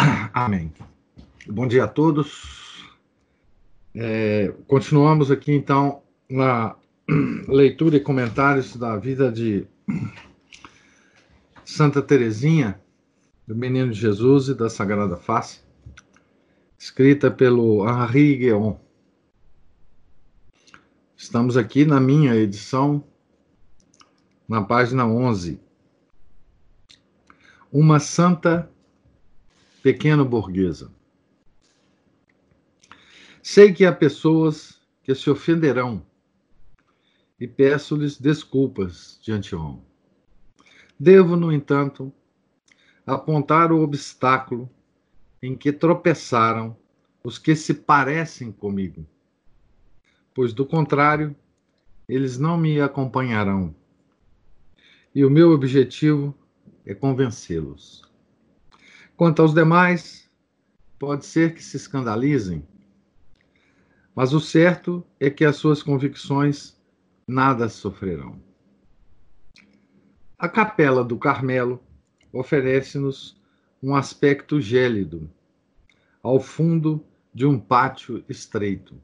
Amém. Bom dia a todos. É, continuamos aqui então na leitura e comentários da vida de Santa Teresinha, do Menino Jesus e da Sagrada Face, escrita pelo Henri Guéon. Estamos aqui na minha edição, na página 11. Uma santa pequeno burguesa. Sei que há pessoas que se ofenderão e peço-lhes desculpas de antemão. Devo, no entanto, apontar o obstáculo em que tropeçaram os que se parecem comigo, pois do contrário, eles não me acompanharão. E o meu objetivo é convencê-los. Quanto aos demais, pode ser que se escandalizem, mas o certo é que as suas convicções nada sofrerão. A Capela do Carmelo oferece-nos um aspecto gélido, ao fundo de um pátio estreito.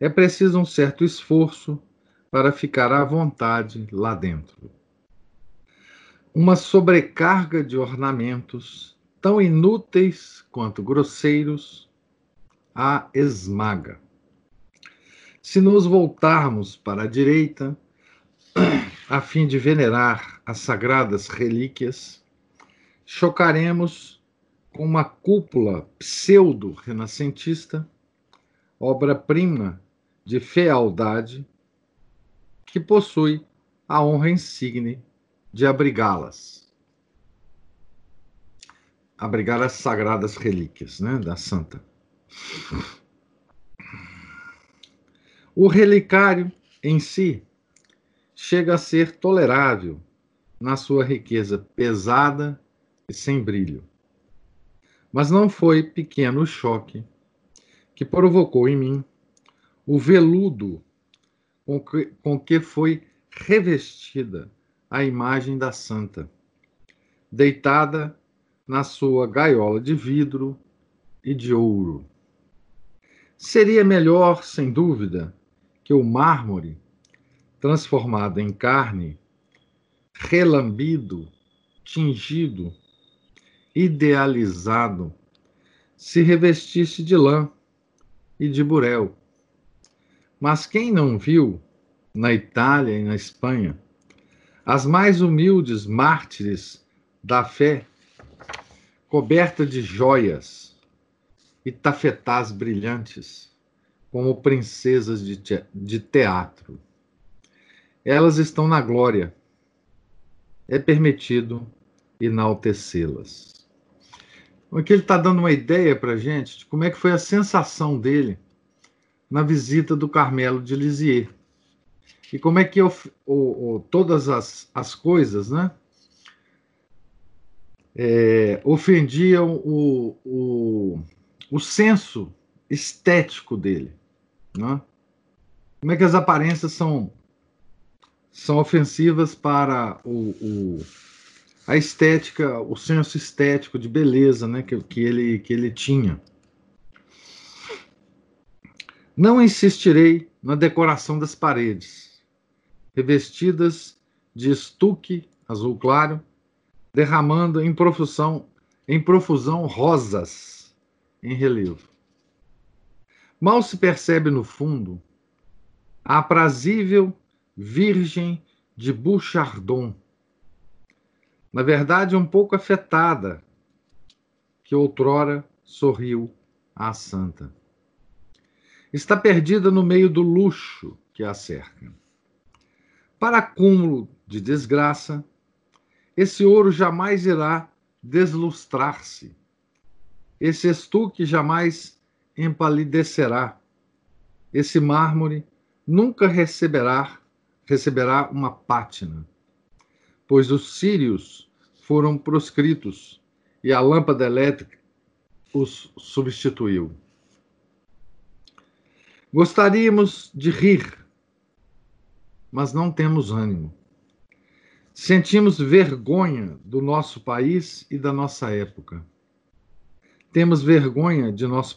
É preciso um certo esforço para ficar à vontade lá dentro uma sobrecarga de ornamentos tão inúteis quanto grosseiros a esmaga. Se nos voltarmos para a direita, a fim de venerar as sagradas relíquias, chocaremos com uma cúpula pseudo-renascentista, obra-prima de fealdade, que possui a honra insigne de abrigá-las. Abrigar as sagradas relíquias né, da santa. O relicário em si chega a ser tolerável na sua riqueza pesada e sem brilho. Mas não foi pequeno o choque que provocou em mim o veludo com que, com que foi revestida a imagem da santa, deitada na sua gaiola de vidro e de ouro. Seria melhor, sem dúvida, que o mármore, transformado em carne, relambido, tingido, idealizado, se revestisse de lã e de burel. Mas quem não viu, na Itália e na Espanha, as mais humildes mártires da fé, coberta de joias e tafetás brilhantes, como princesas de, te de teatro. Elas estão na glória. É permitido enaltecê-las. Aqui ele está dando uma ideia para gente de como é que foi a sensação dele na visita do Carmelo de Lisieux. E como é que o, o, todas as, as coisas, né? É, ofendiam o, o, o senso estético dele. Né? Como é que as aparências são, são ofensivas para o, o, a estética, o senso estético de beleza né? que, que, ele, que ele tinha. Não insistirei na decoração das paredes revestidas de estuque azul claro, derramando em profusão, em profusão rosas em relevo. Mal se percebe no fundo a aprazível Virgem de Bouchardon, na verdade um pouco afetada, que outrora sorriu à santa. Está perdida no meio do luxo que a cerca. Para acúmulo de desgraça, esse ouro jamais irá deslustrar-se. Esse estuque jamais empalidecerá, esse mármore nunca receberá, receberá uma pátina, pois os sírios foram proscritos e a lâmpada elétrica os substituiu. Gostaríamos de rir, mas não temos ânimo. Sentimos vergonha do nosso país e da nossa época. Temos vergonha de nós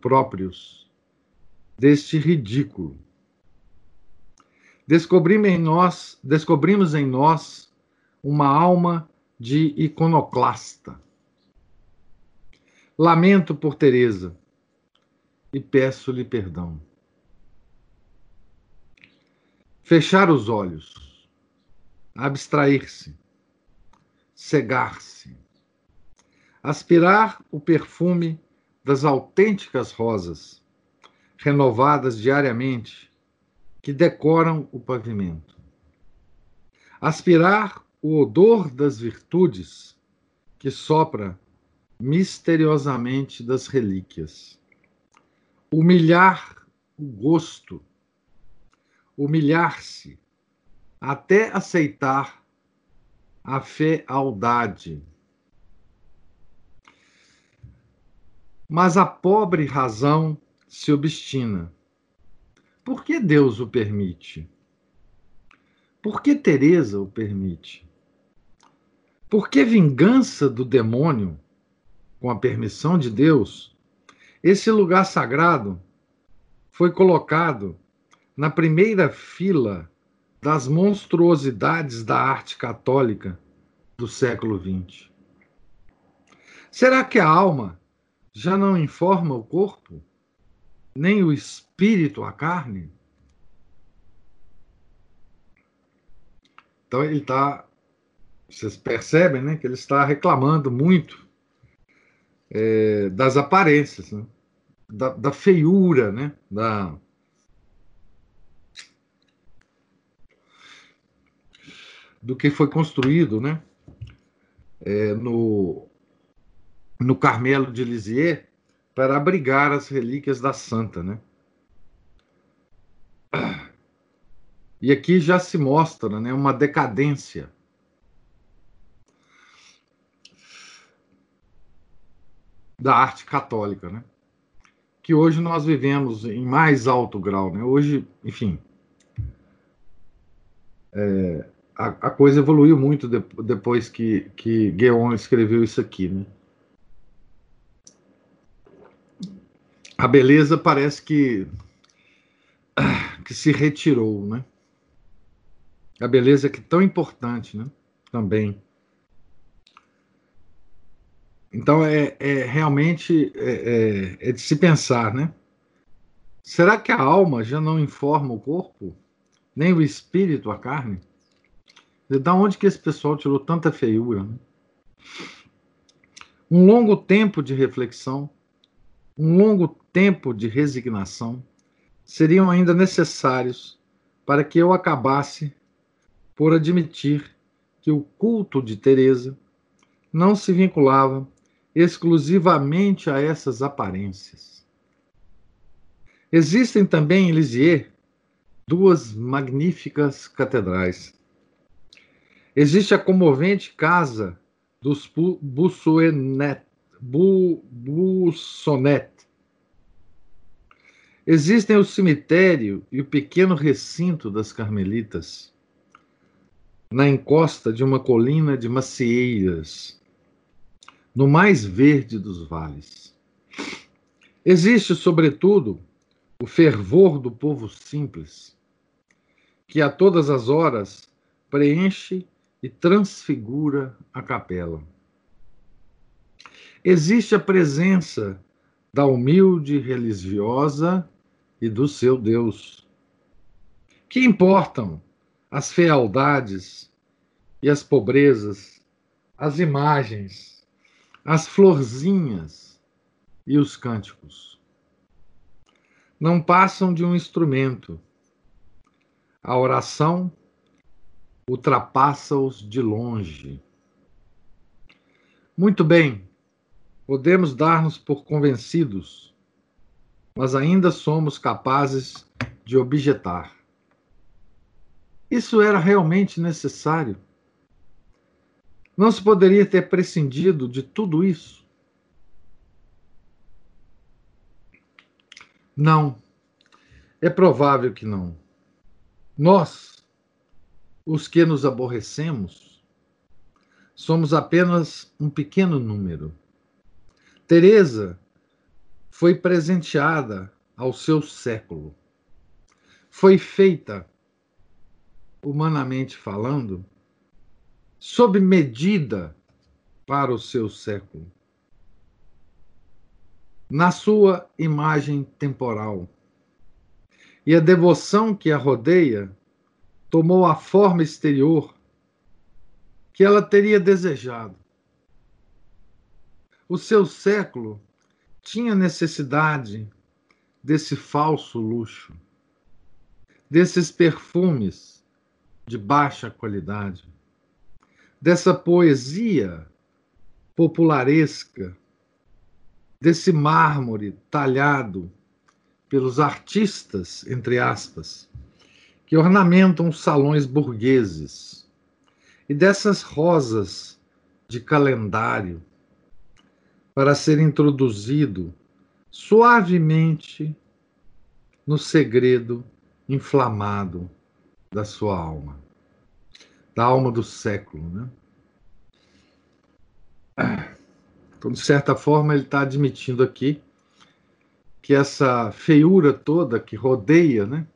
próprios, deste ridículo. Descobrimos em nós, descobrimos em nós uma alma de iconoclasta. Lamento por Teresa e peço-lhe perdão. Fechar os olhos, abstrair-se, cegar-se, aspirar o perfume das autênticas rosas, renovadas diariamente, que decoram o pavimento. Aspirar o odor das virtudes que sopra misteriosamente das relíquias. Humilhar o gosto, humilhar-se, até aceitar a fealdade. Mas a pobre razão se obstina. Por que Deus o permite? Por que Teresa o permite? Por que vingança do demônio, com a permissão de Deus, esse lugar sagrado foi colocado na primeira fila das monstruosidades da arte católica do século XX? Será que a alma já não informa o corpo, nem o espírito a carne? Então ele está vocês percebem né, que ele está reclamando muito é, das aparências, né? da, da, feiura, né? da, do que foi construído né? É, no, no Carmelo de Lisieux para abrigar as relíquias da santa. Né? E aqui já se mostra né, uma decadência da arte católica, né? Que hoje nós vivemos em mais alto grau, né? Hoje, enfim, é, a, a, coisa evoluiu muito de, depois que, que Guéon escreveu isso aqui, né? A beleza parece que que se retirou, né? A beleza que é tão importante, né? Também então, é, é realmente é, é, é, de se pensar, né? Será que a alma já não informa o corpo? Nem o espírito, a carne? Da onde que esse pessoal tirou tanta feiura? Né? Um longo tempo de reflexão, um longo tempo de resignação seriam ainda necessários para que eu acabasse por admitir que o culto de Teresa não se vinculava exclusivamente a essas aparências. Existem também em Lisieux duas magníficas catedrais. Existe a comovente casa dos Bussonnet. Existem o cemitério e o pequeno recinto das Carmelitas, na encosta de uma colina de macieiras no mais verde dos vales. Existe, sobretudo, o fervor do povo simples, que a todas as horas preenche e transfigura a capela. Existe a presença da humilde religiosa e do seu Deus. Que importam as fealdades e as pobrezas, as imagens, as florzinhas e os cânticos. Não passam de um instrumento. A oração ultrapassa-os de longe. Muito bem, Podemos dar-nos por convencidos, mas ainda somos capazes de objetar. Isso era realmente necessário? Não se poderia ter prescindido de tudo isso? Não. É provável que não. Nós, os que nos aborrecemos, somos apenas um pequeno número. Teresa foi presenteada ao seu século. Foi feita, humanamente falando, sob medida para o seu século. Na sua imagem temporal. E a devoção que a rodeia tomou a forma exterior que ela teria desejado. O seu século tinha necessidade desse falso luxo, desses perfumes de baixa qualidade, dessa poesia popularesca, desse mármore talhado pelos artistas, entre aspas, que ornamentam os salões burgueses, e dessas rosas de calendário para ser introduzido suavemente no segredo inflamado da sua alma, da alma do século. Né? Então, de certa forma, ele está admitindo aqui que essa feiura toda que rodeia né,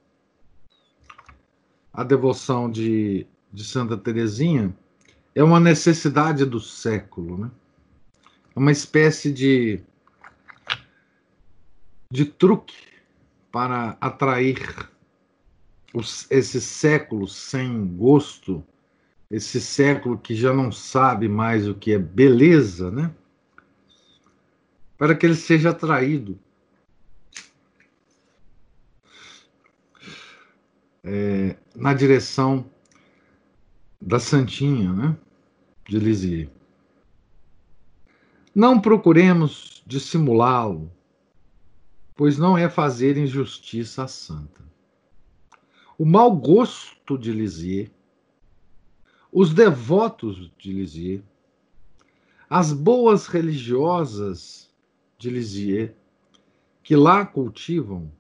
a devoção de, de Santa Teresinha é uma necessidade do século. Né? É uma espécie de, de truque para atrair os, esse século sem gosto, esse século que já não sabe mais o que é beleza, né? Para que ele seja atraído. É, na direção da Santinha, né? De Lisieux. Não procuremos dissimulá-lo, pois não é fazer injustiça à santa. O mau gosto de Lisieux, os devotos de Lisieux, as boas religiosas de Lisieux, que lá cultivam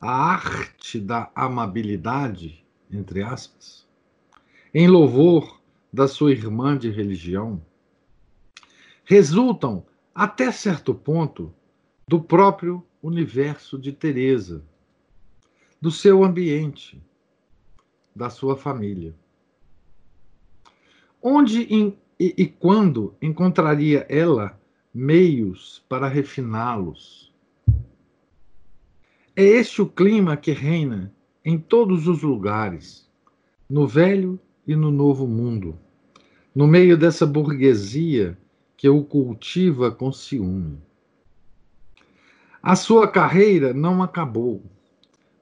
a arte da amabilidade, entre aspas, em louvor da sua irmã de religião, resultam, até certo ponto, do próprio universo de Teresa, do seu ambiente, da sua família. Onde e, e quando encontraria ela meios para refiná-los? É este o clima que reina em todos os lugares, no velho e no novo mundo, no meio dessa burguesia que o cultiva com ciúme. A sua carreira não acabou,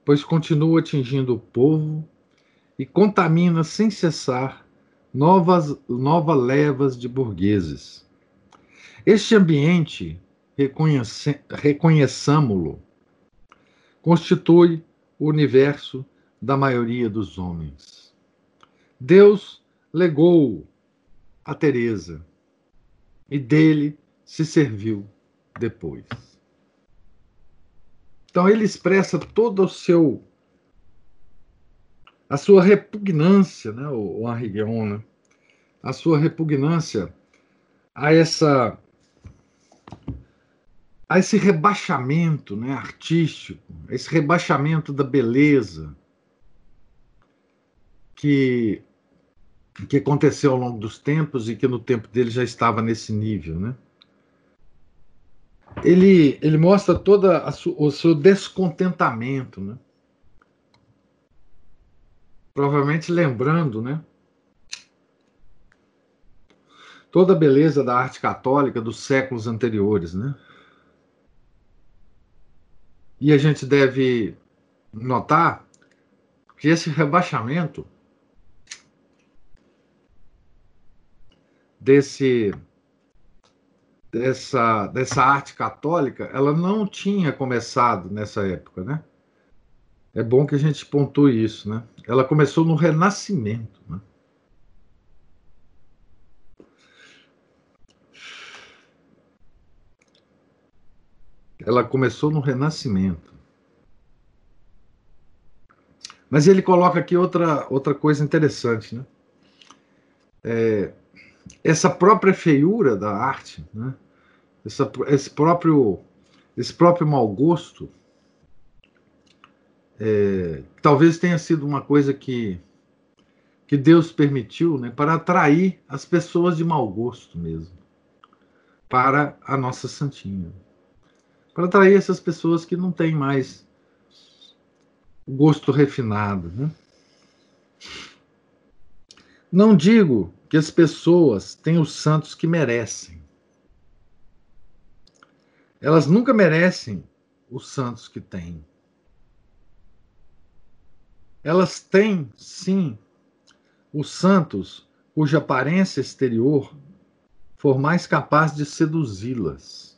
pois continua atingindo o povo e contamina sem cessar novas, novas levas de burgueses. Este ambiente, reconhece, reconheçamo-lo, constitui o universo da maioria dos homens. Deus legou a Teresa e dele se serviu depois. Então ele expressa todo o seu a sua repugnância, né, o Henri Guion, né, a sua repugnância a essa a esse rebaixamento, né, artístico, esse rebaixamento da beleza que que aconteceu ao longo dos tempos e que no tempo dele já estava nesse nível, né? Ele, ele mostra todo o seu descontentamento, né? Provavelmente lembrando, né? Toda a beleza da arte católica dos séculos anteriores, né? E a gente deve notar que esse rebaixamento desse dessa, dessa arte católica, ela não tinha começado nessa época, né? É bom que a gente pontue isso, né? Ela começou no Renascimento, né? Ela começou no Renascimento. Mas ele coloca aqui outra, outra coisa interessante, né? É, essa própria feiura da arte, né? Essa, esse próprio esse próprio mau gosto é, talvez tenha sido uma coisa que que Deus permitiu né, para atrair as pessoas de mau gosto mesmo para a nossa santinha para atrair essas pessoas que não têm mais gosto refinado né? não digo que as pessoas têm os santos que merecem elas nunca merecem os santos que têm. Elas têm, sim, os santos cuja aparência exterior for mais capaz de seduzi-las.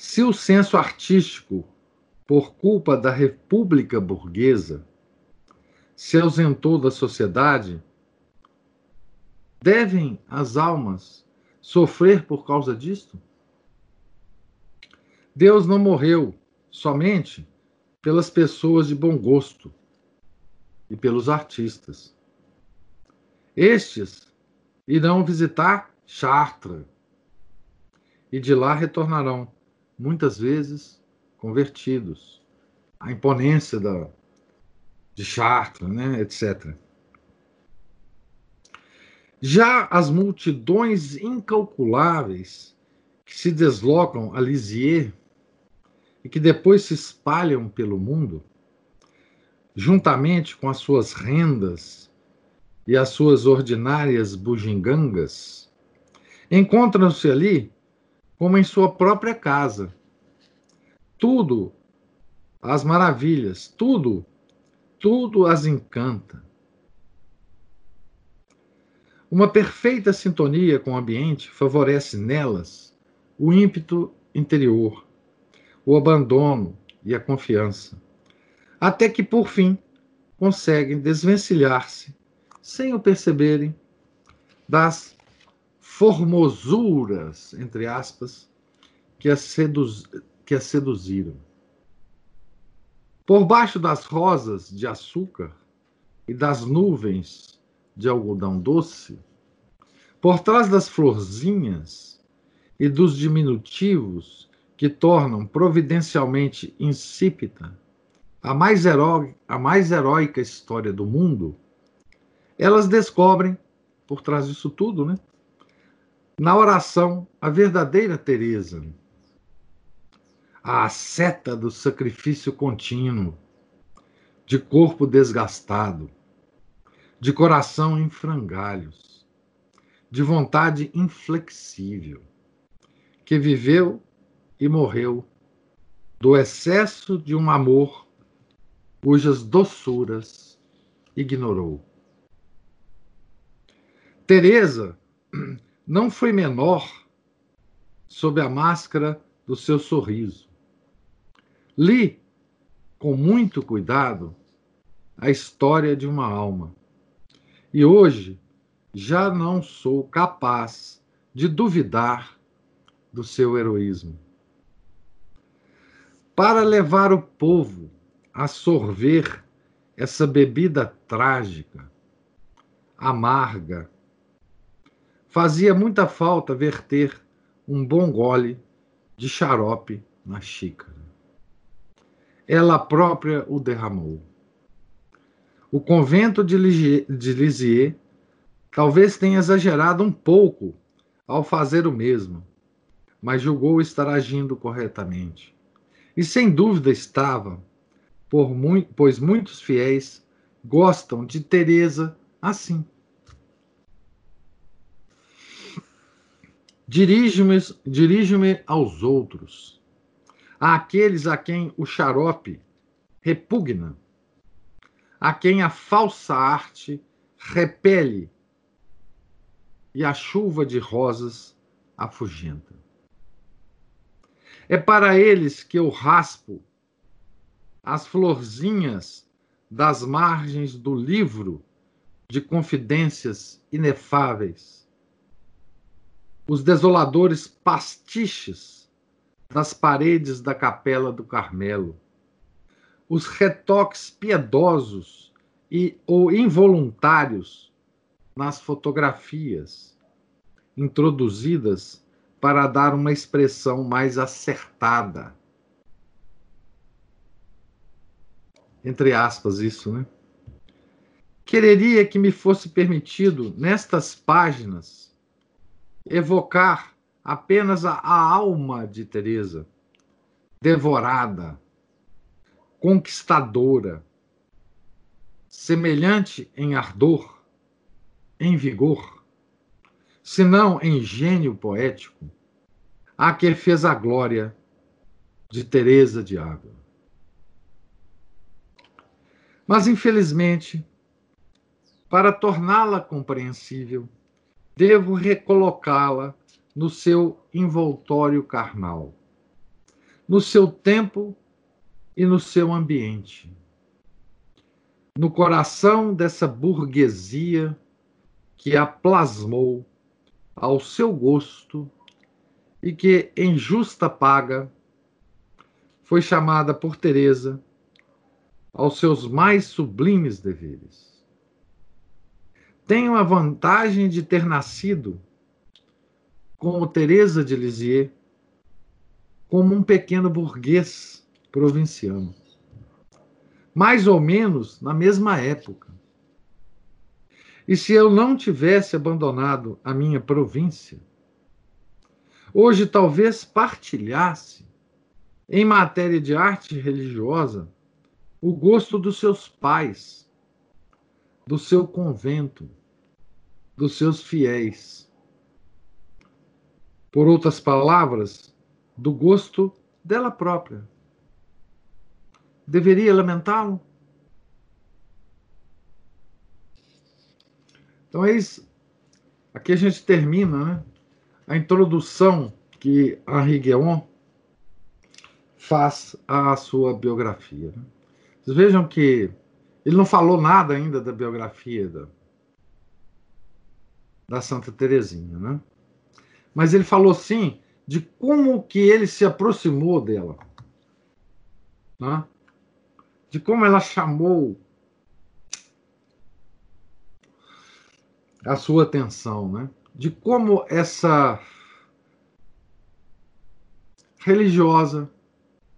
Se o senso artístico, por culpa da república burguesa, se ausentou da sociedade, devem as almas sofrer por causa disto? Deus não morreu somente pelas pessoas de bom gosto e pelos artistas. Estes irão visitar Chartres e de lá retornarão, muitas vezes convertidos. A imponência da, de Chartres, né, etc. Já as multidões incalculáveis que se deslocam a Lisieux e que depois se espalham pelo mundo, juntamente com as suas rendas e as suas ordinárias bugigangas, encontram-se ali como em sua própria casa. Tudo as maravilhas, tudo, tudo as encanta. Uma perfeita sintonia com o ambiente favorece nelas o ímpeto interior, o abandono e a confiança, até que, por fim, conseguem desvencilhar-se, sem o perceberem, das formosuras, entre aspas, que as, seduz... que as seduziram. Por baixo das rosas de açúcar e das nuvens de algodão doce, por trás das florzinhas e dos diminutivos que tornam providencialmente insípida a mais, heró a mais heróica história do mundo, elas descobrem, por trás disso tudo, né, na oração, a verdadeira Teresa, a seta do sacrifício contínuo, de corpo desgastado, de coração em frangalhos, de vontade inflexível, que viveu e morreu do excesso de um amor cujas doçuras ignorou. Teresa não foi menor sob a máscara do seu sorriso. Li com muito cuidado a história de uma alma e hoje já não sou capaz de duvidar do seu heroísmo. Para levar o povo a sorver essa bebida trágica, amarga, fazia muita falta verter um bom gole de xarope na xícara. Ela própria o derramou. O convento de, Lisieux talvez tenha exagerado um pouco ao fazer o mesmo, mas julgou estar agindo corretamente. E sem dúvida estava, muito, pois muitos fiéis gostam de Teresa assim. Dirijo-me dirijo aos outros, àqueles a quem o xarope repugna a quem a falsa arte repele e a chuva de rosas afugenta. É para eles que eu raspo as florzinhas das margens do livro de confidências inefáveis, os desoladores pastiches das paredes da capela do Carmelo, os retoques piedosos e ou involuntários nas fotografias introduzidas para dar uma expressão mais acertada. Entre aspas, isso, né? Quereria que me fosse permitido, nestas páginas, evocar apenas a, a alma de Teresa, devorada, conquistadora, semelhante em ardor, em vigor, se não em gênio poético, a que fez a glória de Teresa de Ávila. Mas, infelizmente, para torná-la compreensível, devo recolocá-la no seu envoltório carnal, no seu tempo e no seu ambiente, no coração dessa burguesia que a plasmou ao seu gosto e que, em justa paga, foi chamada por Teresa aos seus mais sublimes deveres. Tenho a vantagem de ter nascido como Teresa de Lisieux, como um pequeno burguês provinciano. Mais ou menos na mesma época. E se eu não tivesse abandonado a minha província, hoje talvez partilhasse, em matéria de arte religiosa, o gosto dos seus pais, do seu convento, dos seus fiéis por outras palavras, do gosto dela própria. Deveria lamentá-lo? Então, é isso. Aqui a gente termina né, a introdução que Henri Guéon faz à sua biografia. Né? Vocês vejam que ele não falou nada ainda da biografia da, da Santa Teresinha, né? Mas ele falou sim de como que ele se aproximou dela, né? de como ela chamou a sua atenção, né? de como essa religiosa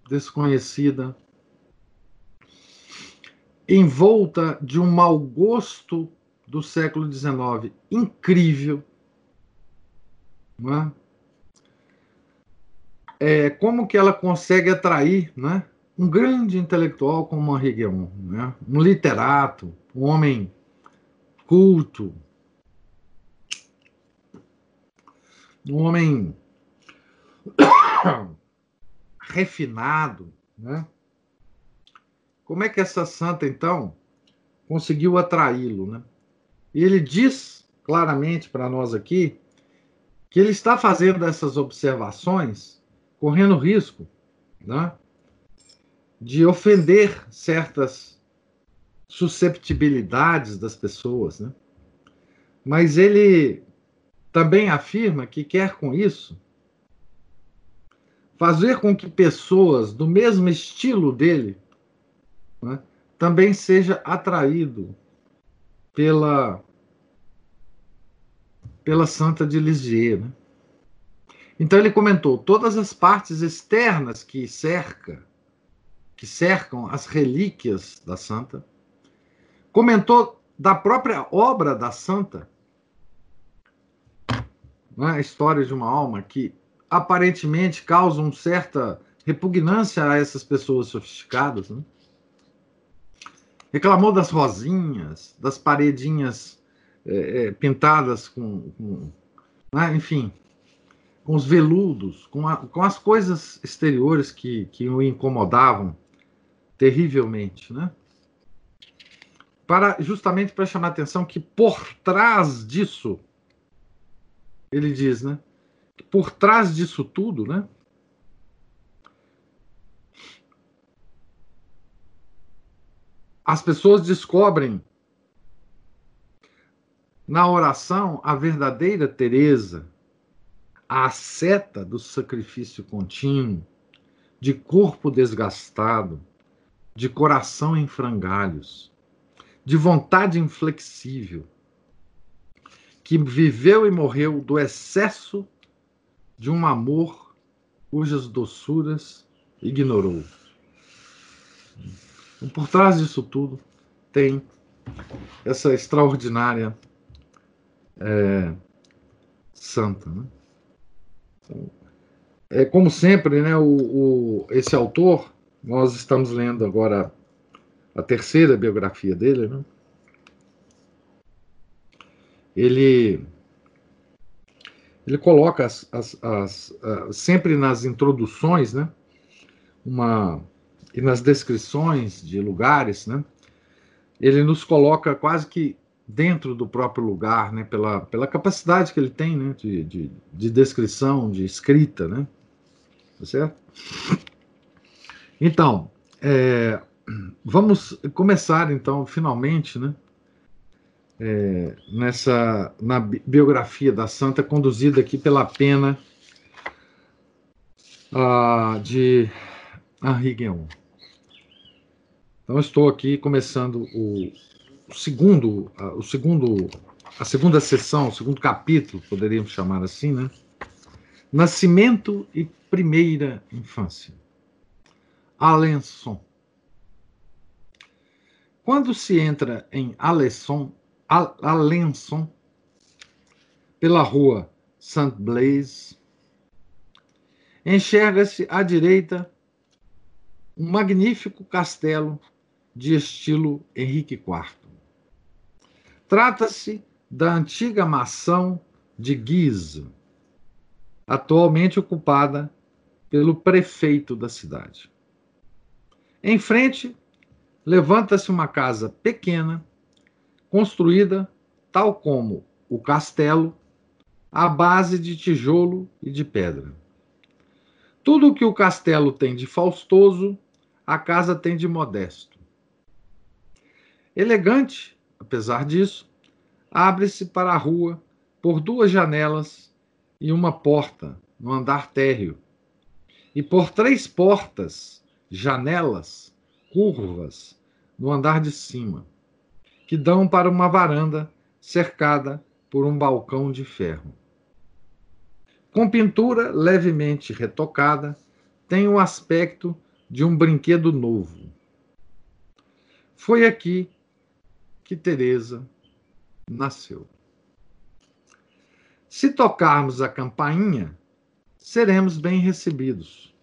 desconhecida, envolta de um mau gosto do século XIX incrível, né? É, como que ela consegue atrair né, um grande intelectual como Henri Guéon, né? um literato, um homem culto, um homem refinado, né? Como é que essa santa, então, conseguiu atraí-lo, né? E ele diz claramente para nós aqui que ele está fazendo essas observações correndo risco né, de ofender certas susceptibilidades das pessoas. Né? Mas ele também afirma que quer com isso fazer com que pessoas do mesmo estilo dele né, também seja atraído pela pela Santa de Lisieux. Né? Então ele comentou todas as partes externas que cerca, que cercam as relíquias da Santa. Comentou da própria obra da Santa, né? a história de uma alma que aparentemente causa uma certa repugnância a essas pessoas sofisticadas. Né? Reclamou das rosinhas, das paredinhas é, é, pintadas com, com né, enfim, com os veludos, com, a, com as coisas exteriores que, que o incomodavam terrivelmente, né? Para justamente para chamar a atenção que por trás disso ele diz, né? Por trás disso tudo, né? As pessoas descobrem na oração a verdadeira Teresa, a seta do sacrifício contínuo, de corpo desgastado, de coração em frangalhos, de vontade inflexível, que viveu e morreu do excesso de um amor cujas doçuras ignorou. Por trás disso tudo tem essa extraordinária é, santa. Né? Então, é, como sempre, né, o, o, esse autor, nós estamos lendo agora a terceira biografia dele, né? ele ele coloca as, as, as, sempre nas introduções, né, uma e nas descrições de lugares, né, ele nos coloca quase que dentro do próprio lugar, né, pela, pela capacidade que ele tem, né, de, de, de descrição, de escrita, né, tá certo? Então, é, vamos começar então, finalmente, né, é, nessa na biografia da santa conduzida aqui pela pena de Henri. Então estou aqui começando o segundo, o segundo, a segunda sessão, o segundo capítulo, poderíamos chamar assim, né? Nascimento e primeira infância. Alençon. Quando se entra em Alençon, Alençon, pela rua Saint Blaise, enxerga-se à direita um magnífico castelo de estilo Henrique IV. Trata-se da antiga mansão de Guise, atualmente ocupada pelo prefeito da cidade. Em frente, levanta-se uma casa pequena construída, tal como o castelo, à base de tijolo e de pedra. Tudo o que o castelo tem de faustoso, a casa tem de modesto. Elegante, apesar disso, abre-se para a rua por duas janelas e uma porta no andar térreo, e por três portas, janelas, curvas, no andar de cima que dão para uma varanda cercada por um balcão de ferro. Com pintura levemente retocada, tem o aspecto de um brinquedo novo. Foi aqui que Teresa nasceu. Se tocarmos a campainha, seremos bem recebidos.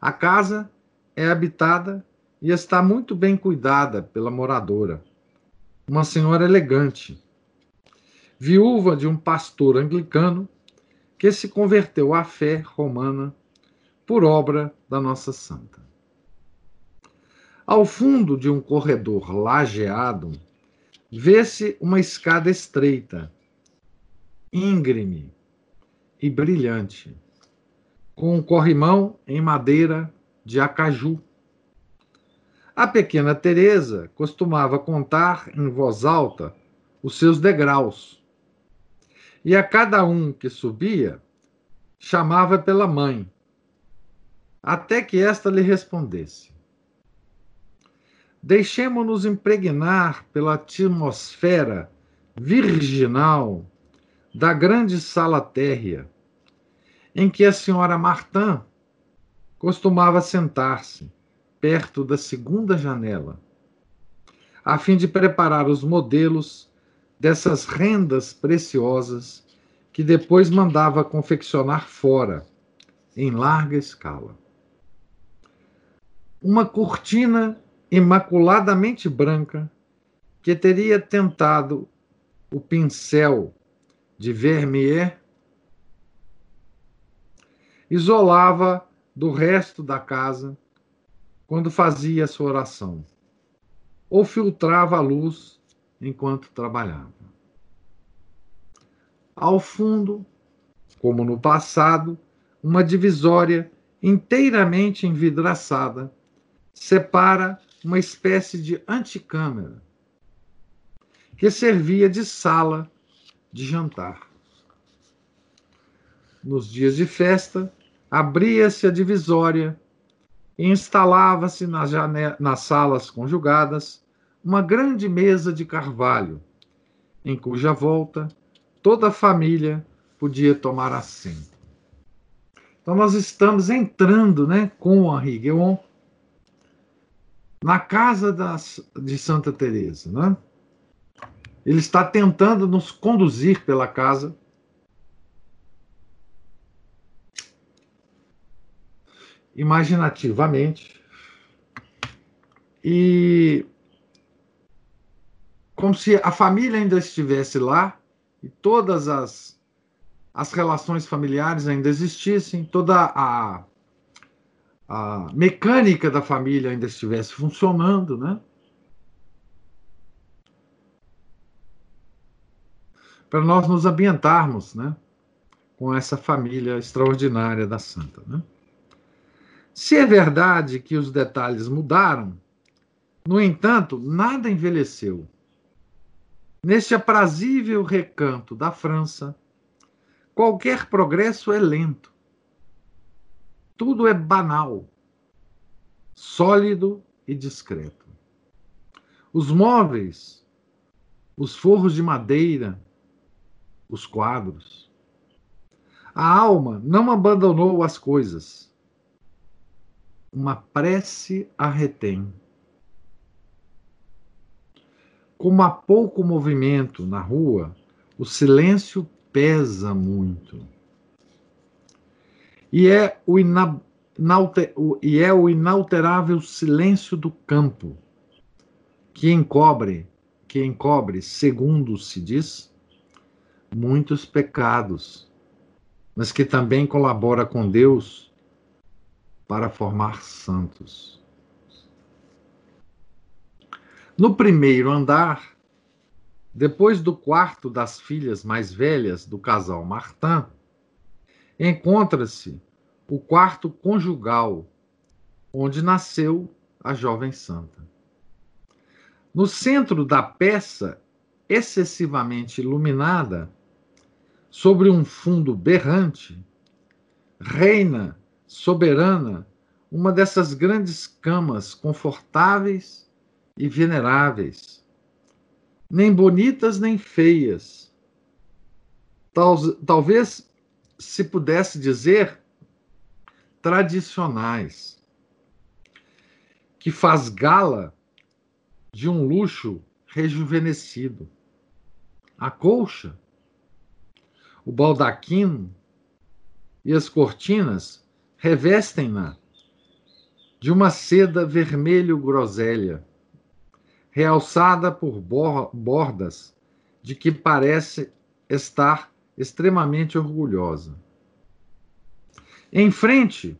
A casa é habitada e está muito bem cuidada pela moradora, uma senhora elegante, viúva de um pastor anglicano que se converteu à fé romana por obra da Nossa Santa. Ao fundo de um corredor lajeado, vê-se uma escada estreita, íngreme e brilhante, com um corrimão em madeira de acaju a pequena Teresa costumava contar em voz alta os seus degraus. E a cada um que subia, chamava pela mãe, até que esta lhe respondesse. Deixemo-nos impregnar pela atmosfera virginal da grande sala térrea, em que a senhora Martin costumava sentar-se, perto da segunda janela, a fim de preparar os modelos dessas rendas preciosas que depois mandava confeccionar fora, em larga escala. Uma cortina imaculadamente branca que teria tentado o pincel de Vermeer isolava do resto da casa quando fazia sua oração, ou filtrava a luz enquanto trabalhava. Ao fundo, como no passado, uma divisória inteiramente envidraçada separa uma espécie de anticâmara que servia de sala de jantar. Nos dias de festa, abria-se a divisória e instalava-se nas, nas salas conjugadas uma grande mesa de carvalho, em cuja volta toda a família podia tomar assento. Então nós estamos entrando, né, com Henri Guéon na casa das, de Santa Teresa, né? Ele está tentando nos conduzir pela casa imaginativamente e como se a família ainda estivesse lá e todas as, as relações familiares ainda existissem, toda a, a mecânica da família ainda estivesse funcionando, né? Para nós nos ambientarmos, né? Com essa família extraordinária da Santa, né? Se é verdade que os detalhes mudaram, no entanto, nada envelheceu. Neste aprazível recanto da França, qualquer progresso é lento. Tudo é banal, sólido e discreto. Os móveis, os forros de madeira, os quadros. A alma não abandonou as coisas uma prece a retém. Como há pouco movimento na rua, o silêncio pesa muito. E é o, inalter, e é o inalterável silêncio do campo que encobre, que encobre, segundo se diz, muitos pecados, mas que também colabora com Deus para formar santos. No primeiro andar, depois do quarto das filhas mais velhas do casal Martin, encontra-se o quarto conjugal, onde nasceu a jovem santa. No centro da peça, excessivamente iluminada, sobre um fundo berrante, reina soberana, uma dessas grandes camas confortáveis e veneráveis, nem bonitas nem feias. Tal, talvez se pudesse dizer tradicionais, que faz gala de um luxo rejuvenescido. A colcha, o baldaquino e as cortinas revestem-na de uma seda vermelho groselha, realçada por bordas de que parece estar extremamente orgulhosa. Em frente,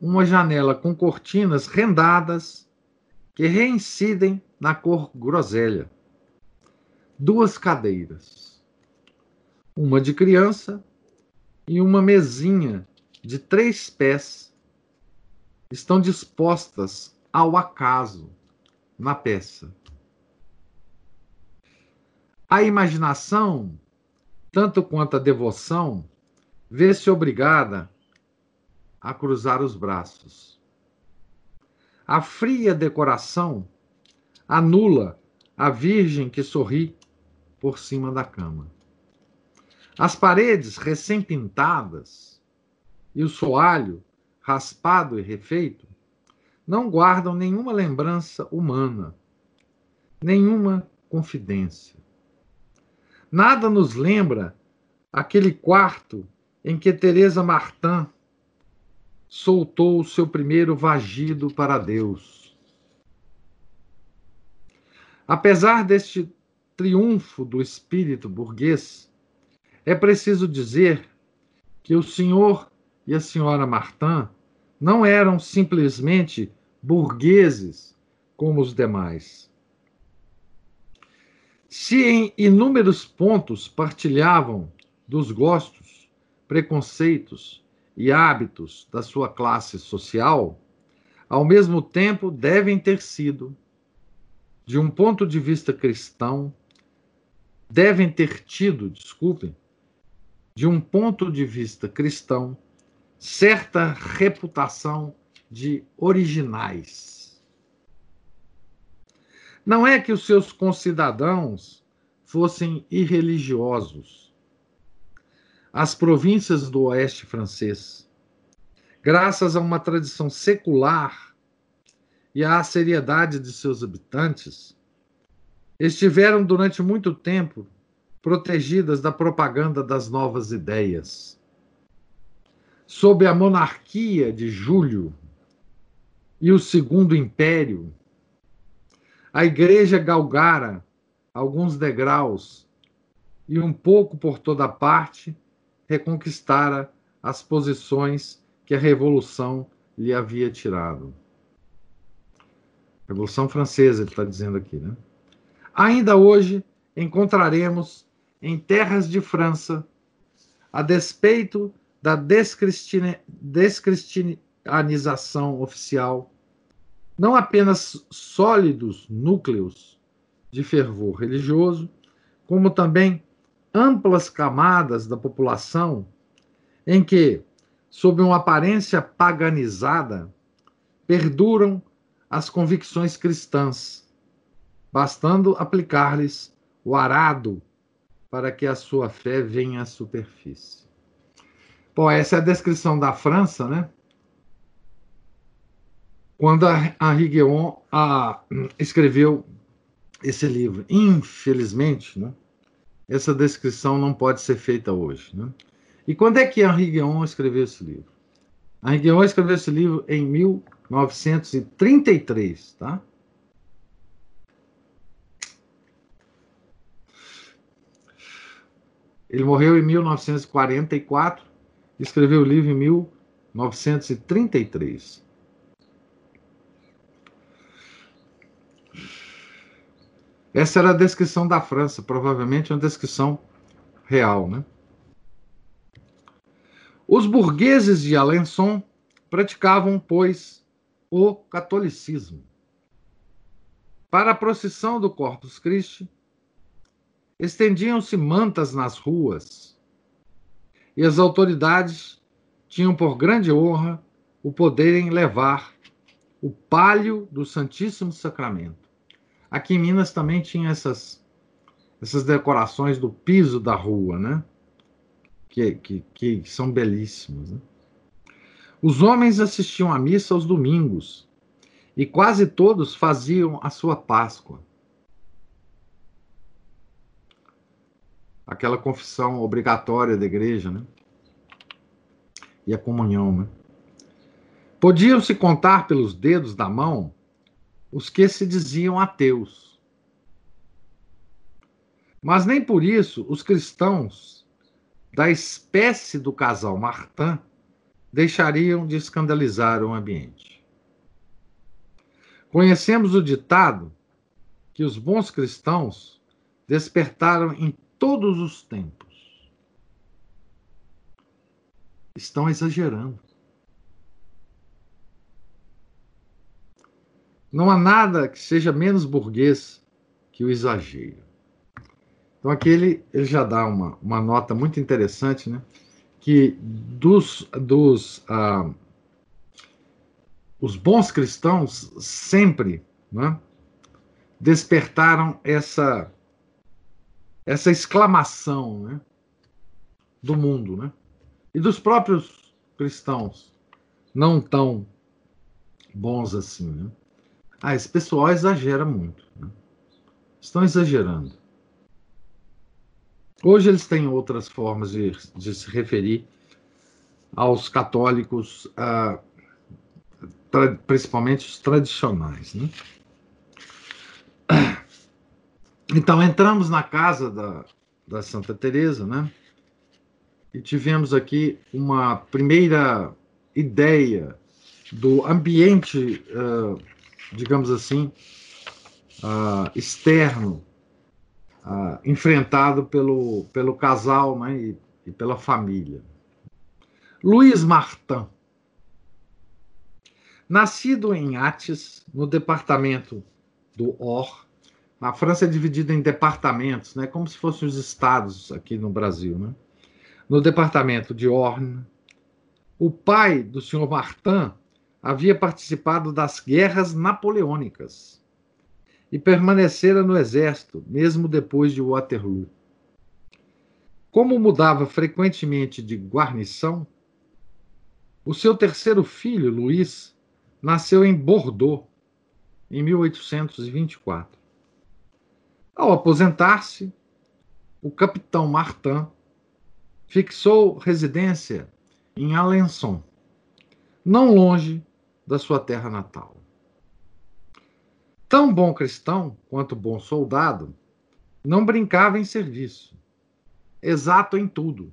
uma janela com cortinas rendadas que reincidem na cor groselha. Duas cadeiras, uma de criança e uma mesinha de três pés estão dispostas ao acaso na peça. A imaginação, tanto quanto a devoção, vê-se obrigada a cruzar os braços. A fria decoração anula a Virgem que sorri por cima da cama. As paredes recém-pintadas e o soalho, raspado e refeito, não guardam nenhuma lembrança humana, nenhuma confidência. Nada nos lembra aquele quarto em que Teresa Martin soltou o seu primeiro vagido para Deus. Apesar deste triunfo do espírito burguês, é preciso dizer que o senhor e a senhora Martin não eram simplesmente burgueses como os demais. Se em inúmeros pontos partilhavam dos gostos, preconceitos e hábitos da sua classe social, ao mesmo tempo devem ter sido, de um ponto de vista cristão, devem ter tido, desculpem, de um ponto de vista cristão, certa reputação de originais. Não é que os seus concidadãos fossem irreligiosos. As províncias do oeste francês, graças a uma tradição secular e à seriedade de seus habitantes, estiveram durante muito tempo protegidas da propaganda das novas ideias. Sob a monarquia de Júlio e o Segundo Império, a igreja galgara alguns degraus e um pouco por toda parte reconquistara as posições que a Revolução lhe havia tirado. Revolução Francesa, ele está dizendo aqui, né? Ainda hoje encontraremos em terras de França, a despeito da descristianização oficial, não apenas sólidos núcleos de fervor religioso, como também amplas camadas da população em que, sob uma aparência paganizada, perduram as convicções cristãs, bastando aplicar-lhes o arado para que a sua fé venha à superfície. Bom, essa é a descrição da França, né? Quando a Henri Guéon a, escreveu esse livro. Infelizmente, né, essa descrição não pode ser feita hoje. Né? E quando é que Henri Guéon escreveu esse livro? Henri Guéon escreveu esse livro em 1933, tá? Ele morreu em 1944 e escreveu o livro em 1933. Essa era a descrição da França, provavelmente uma descrição real, né? Os burgueses de Alençon praticavam, pois, o catolicismo. Para a procissão do Corpus Christi, estendiam-se mantas nas ruas, e as autoridades tinham por grande honra o poderem levar o palio do Santíssimo Sacramento. Aqui em Minas também tinha essas, essas decorações do piso da rua, né? Que, que, que são belíssimas. Né? Os homens assistiam à missa aos domingos e quase todos faziam a sua Páscoa. aquela confissão obrigatória da igreja, né? E a comunhão, né? Podiam-se contar pelos dedos da mão os que se diziam ateus. Mas nem por isso os cristãos da espécie do casal Martin deixariam de escandalizar o ambiente. Conhecemos o ditado que os bons cristãos despertaram em todos os tempos. Estão exagerando. Não há nada que seja menos burguês que o exagero. Então aqui ele, ele já dá uma, uma nota muito interessante, né? Que dos, dos ah, os bons cristãos sempre né, despertaram essa essa exclamação né, do mundo, né? E dos próprios cristãos, não tão bons assim, né? Ah, esse pessoal exagera muito. Né? Estão exagerando. Hoje eles têm outras formas de, de se referir aos católicos, ah, principalmente os tradicionais. Né? Então entramos na casa da, da Santa Teresa, né? E tivemos aqui uma primeira ideia do ambiente, uh, digamos assim, uh, externo, uh, enfrentado pelo, pelo casal, né? E e pela família. Luiz Martin, nascido em Ates, no departamento do Or, a França é dividida em departamentos, né, como se fossem os estados aqui no Brasil. Né? No departamento de Orne, o pai do senhor Martin havia participado das guerras napoleônicas e permanecera no exército, mesmo depois de Waterloo. Como mudava frequentemente de guarnição, o seu terceiro filho, Luís, nasceu em Bordeaux, em 1824. Ao aposentar-se, o capitão Martin fixou residência em Alençon, não longe da sua terra natal. Tão bom cristão quanto bom soldado, não brincava em serviço, exato em tudo,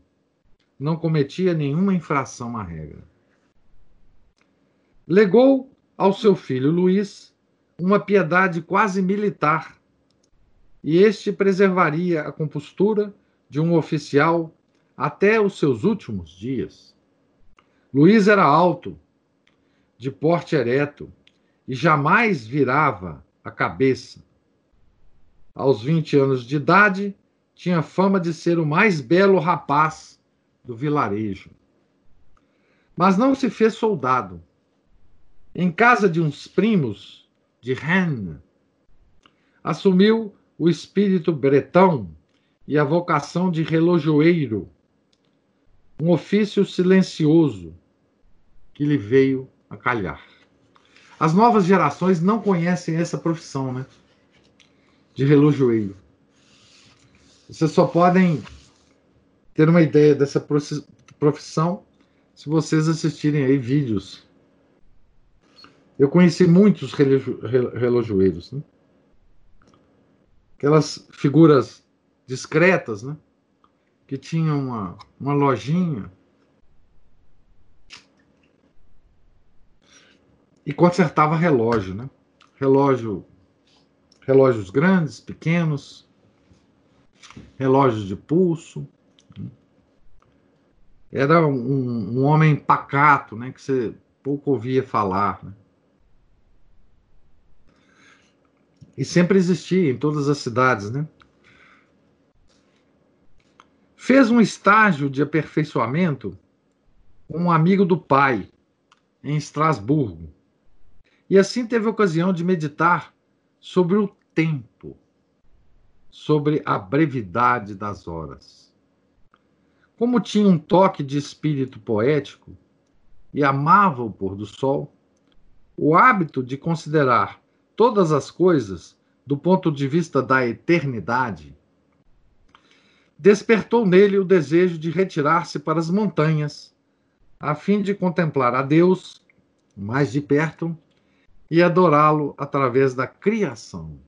não cometia nenhuma infração à regra. Legou ao seu filho Luís uma piedade quase militar e este preservaria a compostura de um oficial até os seus últimos dias. Luiz era alto, de porte ereto, e jamais virava a cabeça. Aos 20 anos de idade, tinha fama de ser o mais belo rapaz do vilarejo. Mas não se fez soldado. Em casa de uns primos de Rennes, assumiu o espírito bretão e a vocação de relojoeiro, um ofício silencioso que lhe veio a calhar. As novas gerações não conhecem essa profissão, né? De relojoeiro. Vocês só podem ter uma ideia dessa profissão se vocês assistirem aí vídeos. Eu conheci muitos relojoeiros, né? aquelas figuras discretas, né? Que tinham uma, uma lojinha. E consertava relógio, né? Relógio, relógios grandes, pequenos, relógios de pulso. Era um, um homem pacato, né? Que você pouco ouvia falar, né? E sempre existia em todas as cidades, né? Fez um estágio de aperfeiçoamento com um amigo do pai, em Estrasburgo. E assim teve ocasião de meditar sobre o tempo, sobre a brevidade das horas. Como tinha um toque de espírito poético e amava o pôr do sol, o hábito de considerar todas as coisas do ponto de vista da eternidade, despertou nele o desejo de retirar-se para as montanhas, a fim de contemplar a Deus mais de perto e adorá-lo através da criação.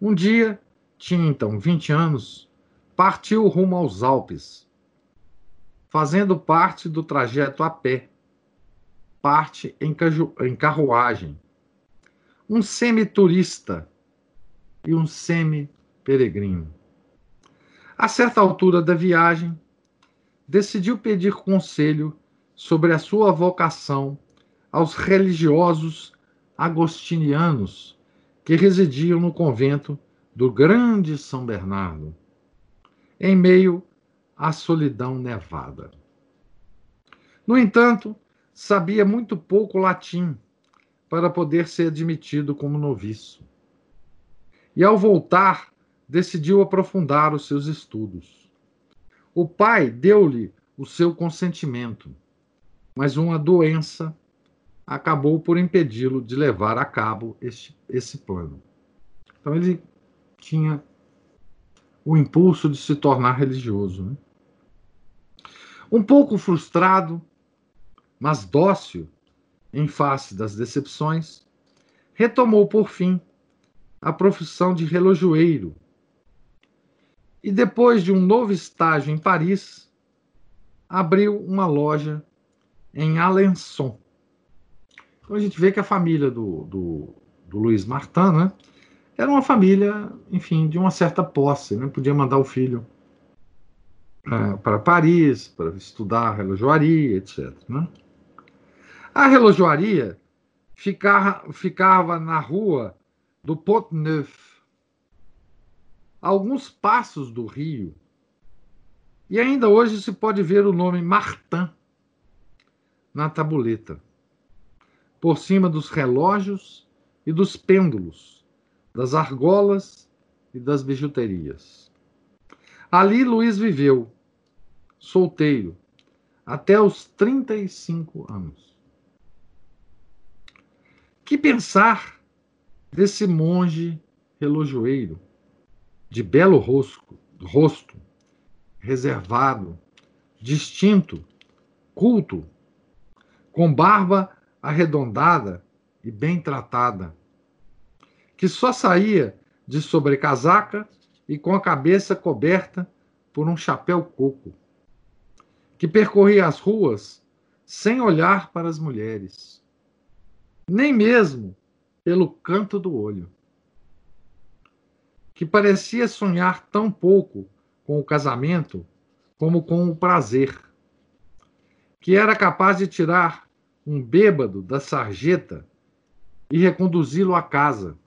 Um dia, tinha então 20 anos, partiu rumo aos Alpes, fazendo parte do trajeto a pé, parte em carruagem, um semi-turista e um semi-peregrino. A certa altura da viagem, decidiu pedir conselho sobre a sua vocação aos religiosos agostinianos que residiam no convento do Grande São Bernardo, em meio à solidão nevada. No entanto, sabia muito pouco latim para poder ser admitido como noviço. E ao voltar, decidiu aprofundar os seus estudos. O pai deu-lhe o seu consentimento, mas uma doença acabou por impedi-lo de levar a cabo este, esse plano. Então ele tinha o impulso de se tornar religioso. Né? Um pouco frustrado, mas dócil em face das decepções, retomou por fim a profissão de relojoeiro e, depois de um novo estágio em Paris, abriu uma loja em Alençon. Então a gente vê que a família do, do, do Luiz Martin né, era uma família, enfim, de uma certa posse, né, podia mandar o filho para Paris, para estudar relojoaria, etc. Né? A relojoaria ficava, ficava na rua do Pont Neuf, alguns passos do rio. E ainda hoje se pode ver o nome Martin na tabuleta, por cima dos relógios e dos pêndulos, das argolas e das bijuterias. Ali Luiz viveu, solteiro, até os 35 anos. Que pensar desse monge relojoeiro, de belo rosto, rosto reservado, distinto, culto, com barba arredondada e bem tratada, que só saía de sobrecasaca e com a cabeça coberta por um chapéu coco, que percorria as ruas sem olhar para as mulheres, nem mesmo pelo canto do olho, que parecia sonhar tão pouco com o casamento como com o prazer, que era capaz de tirar um bêbado da sarjeta e reconduzi-lo à casa,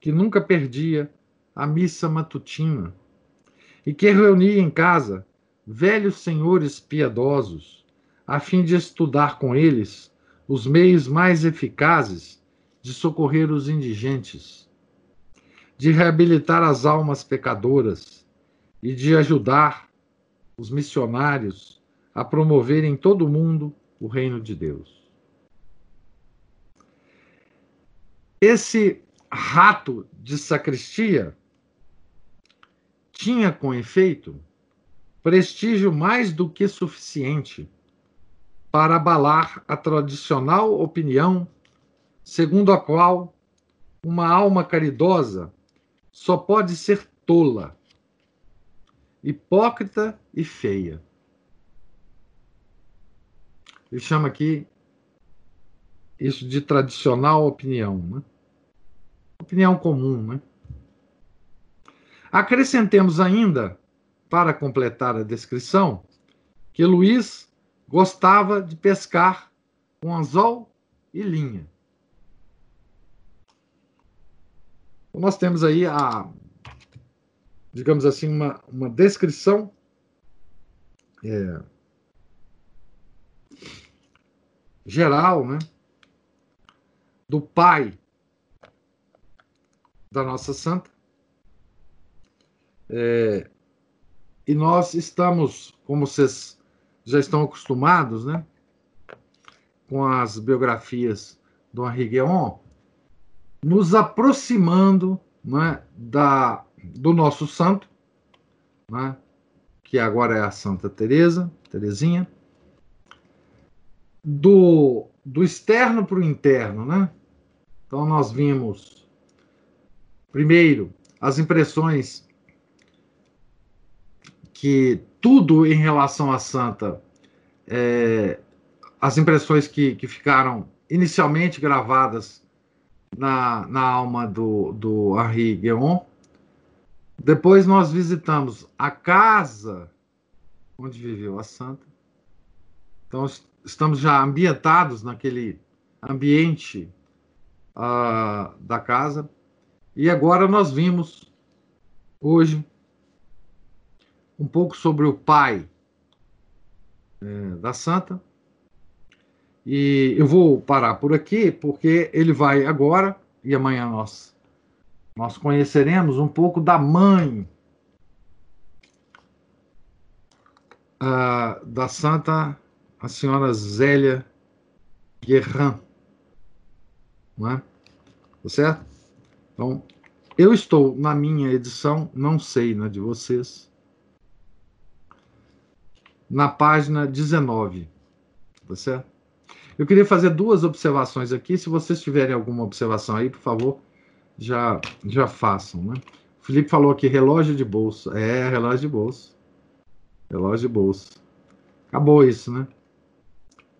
que nunca perdia a missa matutina e que reunia em casa velhos senhores piedosos, a fim de estudar com eles os meios mais eficazes de socorrer os indigentes, de reabilitar as almas pecadoras e de ajudar os missionários a promover em todo o mundo o reino de Deus. Esse rato de sacristia tinha, com efeito, prestígio mais do que suficiente para abalar a tradicional opinião segundo a qual uma alma caridosa só pode ser tola, hipócrita e feia. Ele chama aqui isso de tradicional opinião, né? Opinião comum, né? Acrescentemos ainda, para completar a descrição, que Luiz gostava de pescar com anzol e linha. Nós temos aí a, digamos assim, uma, uma descrição é, geral, né, do pai da nossa santa. É, e nós estamos, como vocês já estão acostumados, né, com as biografias do Henri Guéon, nos aproximando né, da, do nosso santo, né, que agora é a Santa Teresa, Terezinha, do, do externo para o interno, né? Então nós vimos primeiro as impressões que tudo em relação à santa, é, as impressões que, que ficaram inicialmente gravadas na, na alma do, do Henri Guéon. Depois nós visitamos a casa onde viveu a santa. Então estamos já ambientados naquele ambiente uh, da casa. E agora nós vimos hoje um pouco sobre o pai é, da santa. E eu vou parar por aqui, porque ele vai agora, e amanhã nós, nós conheceremos um pouco da mãe uh, da santa, a senhora Zélia Guerrin. Não é? Tá certo? Então, eu estou na minha edição, não sei na de vocês, na página 19. Tá certo? Eu queria fazer duas observações aqui. Se vocês tiverem alguma observação aí, por favor, já, já façam. Né? O Felipe falou aqui relógio de bolsa. É, relógio de bolsa. Relógio de bolsa. Acabou isso, né?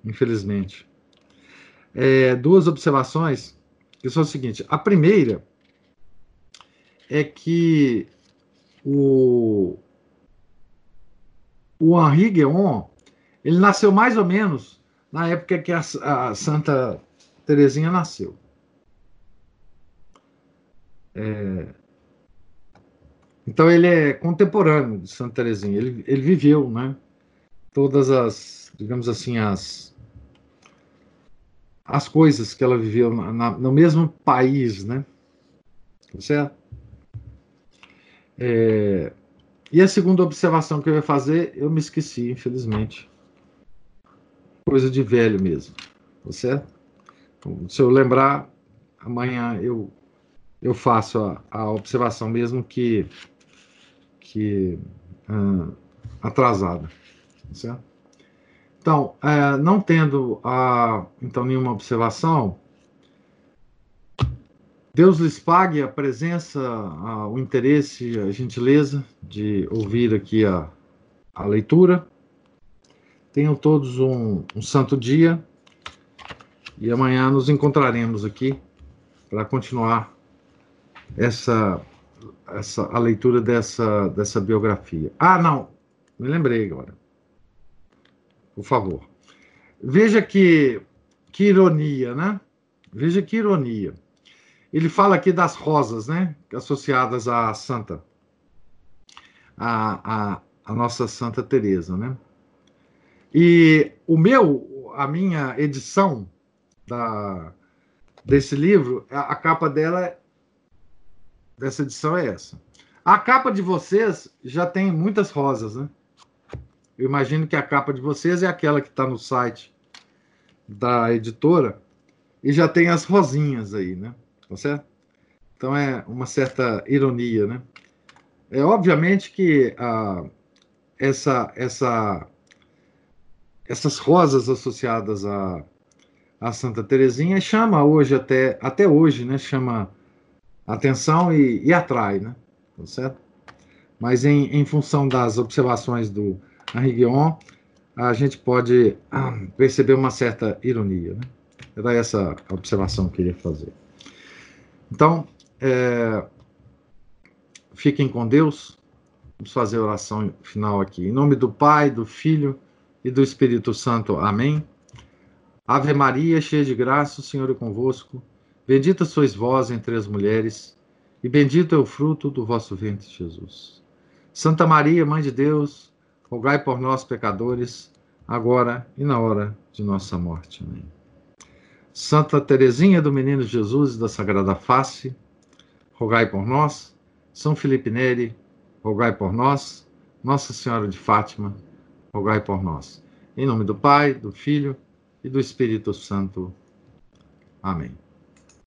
Infelizmente. É, duas observações que são o seguinte: a primeira é que o, o Henri Guéon, ele nasceu mais ou menos na época que a, a Santa Terezinha nasceu. É, então ele é contemporâneo de Santa Terezinha. Ele, ele viveu, né? Todas as, digamos assim, as as coisas que ela viveu na, no mesmo país, né? Tá certo? É, e a segunda observação que eu ia fazer, eu me esqueci, infelizmente. Coisa de velho mesmo, tá certo? Então, se eu lembrar, amanhã eu eu faço a, a observação mesmo que que uh, atrasada, tá certo? Então, uh, não tendo uh, então nenhuma observação, Deus lhes pague a presença, o interesse, a gentileza de ouvir aqui a, a leitura. Tenham todos um, um santo dia e amanhã nos encontraremos aqui para continuar essa, essa a leitura dessa, dessa biografia. Ah, não, me lembrei agora. Por favor. Veja que, que ironia, né? Veja que ironia. Ele fala aqui das rosas, né? Associadas à Santa, a, a, nossa Santa Teresa, né? E o meu, a minha edição da, desse livro, a capa dela dessa edição é essa. A capa de vocês já tem muitas rosas, né? Eu imagino que a capa de vocês é aquela que está no site da editora e já tem as rosinhas aí, né? Tá certo? Então é uma certa ironia, né? É obviamente que ah, essa, essa, essas rosas associadas a, a Santa Terezinha chama hoje até até hoje, né? Chama atenção e, e atrai, né? Tá certo? Mas em, em função das observações do Henri Guion, a gente pode ah, perceber uma certa ironia, né? Era essa observação que eu queria fazer. Então, é, fiquem com Deus. Vamos fazer a oração final aqui. Em nome do Pai, do Filho e do Espírito Santo. Amém. Ave Maria, cheia de graça, o Senhor é convosco. Bendita sois vós entre as mulheres, e bendito é o fruto do vosso ventre, Jesus. Santa Maria, Mãe de Deus, rogai por nós, pecadores, agora e na hora de nossa morte. Amém. Santa Teresinha do Menino Jesus e da Sagrada Face, rogai por nós. São Felipe Neri, rogai por nós. Nossa Senhora de Fátima, rogai por nós. Em nome do Pai, do Filho e do Espírito Santo. Amém.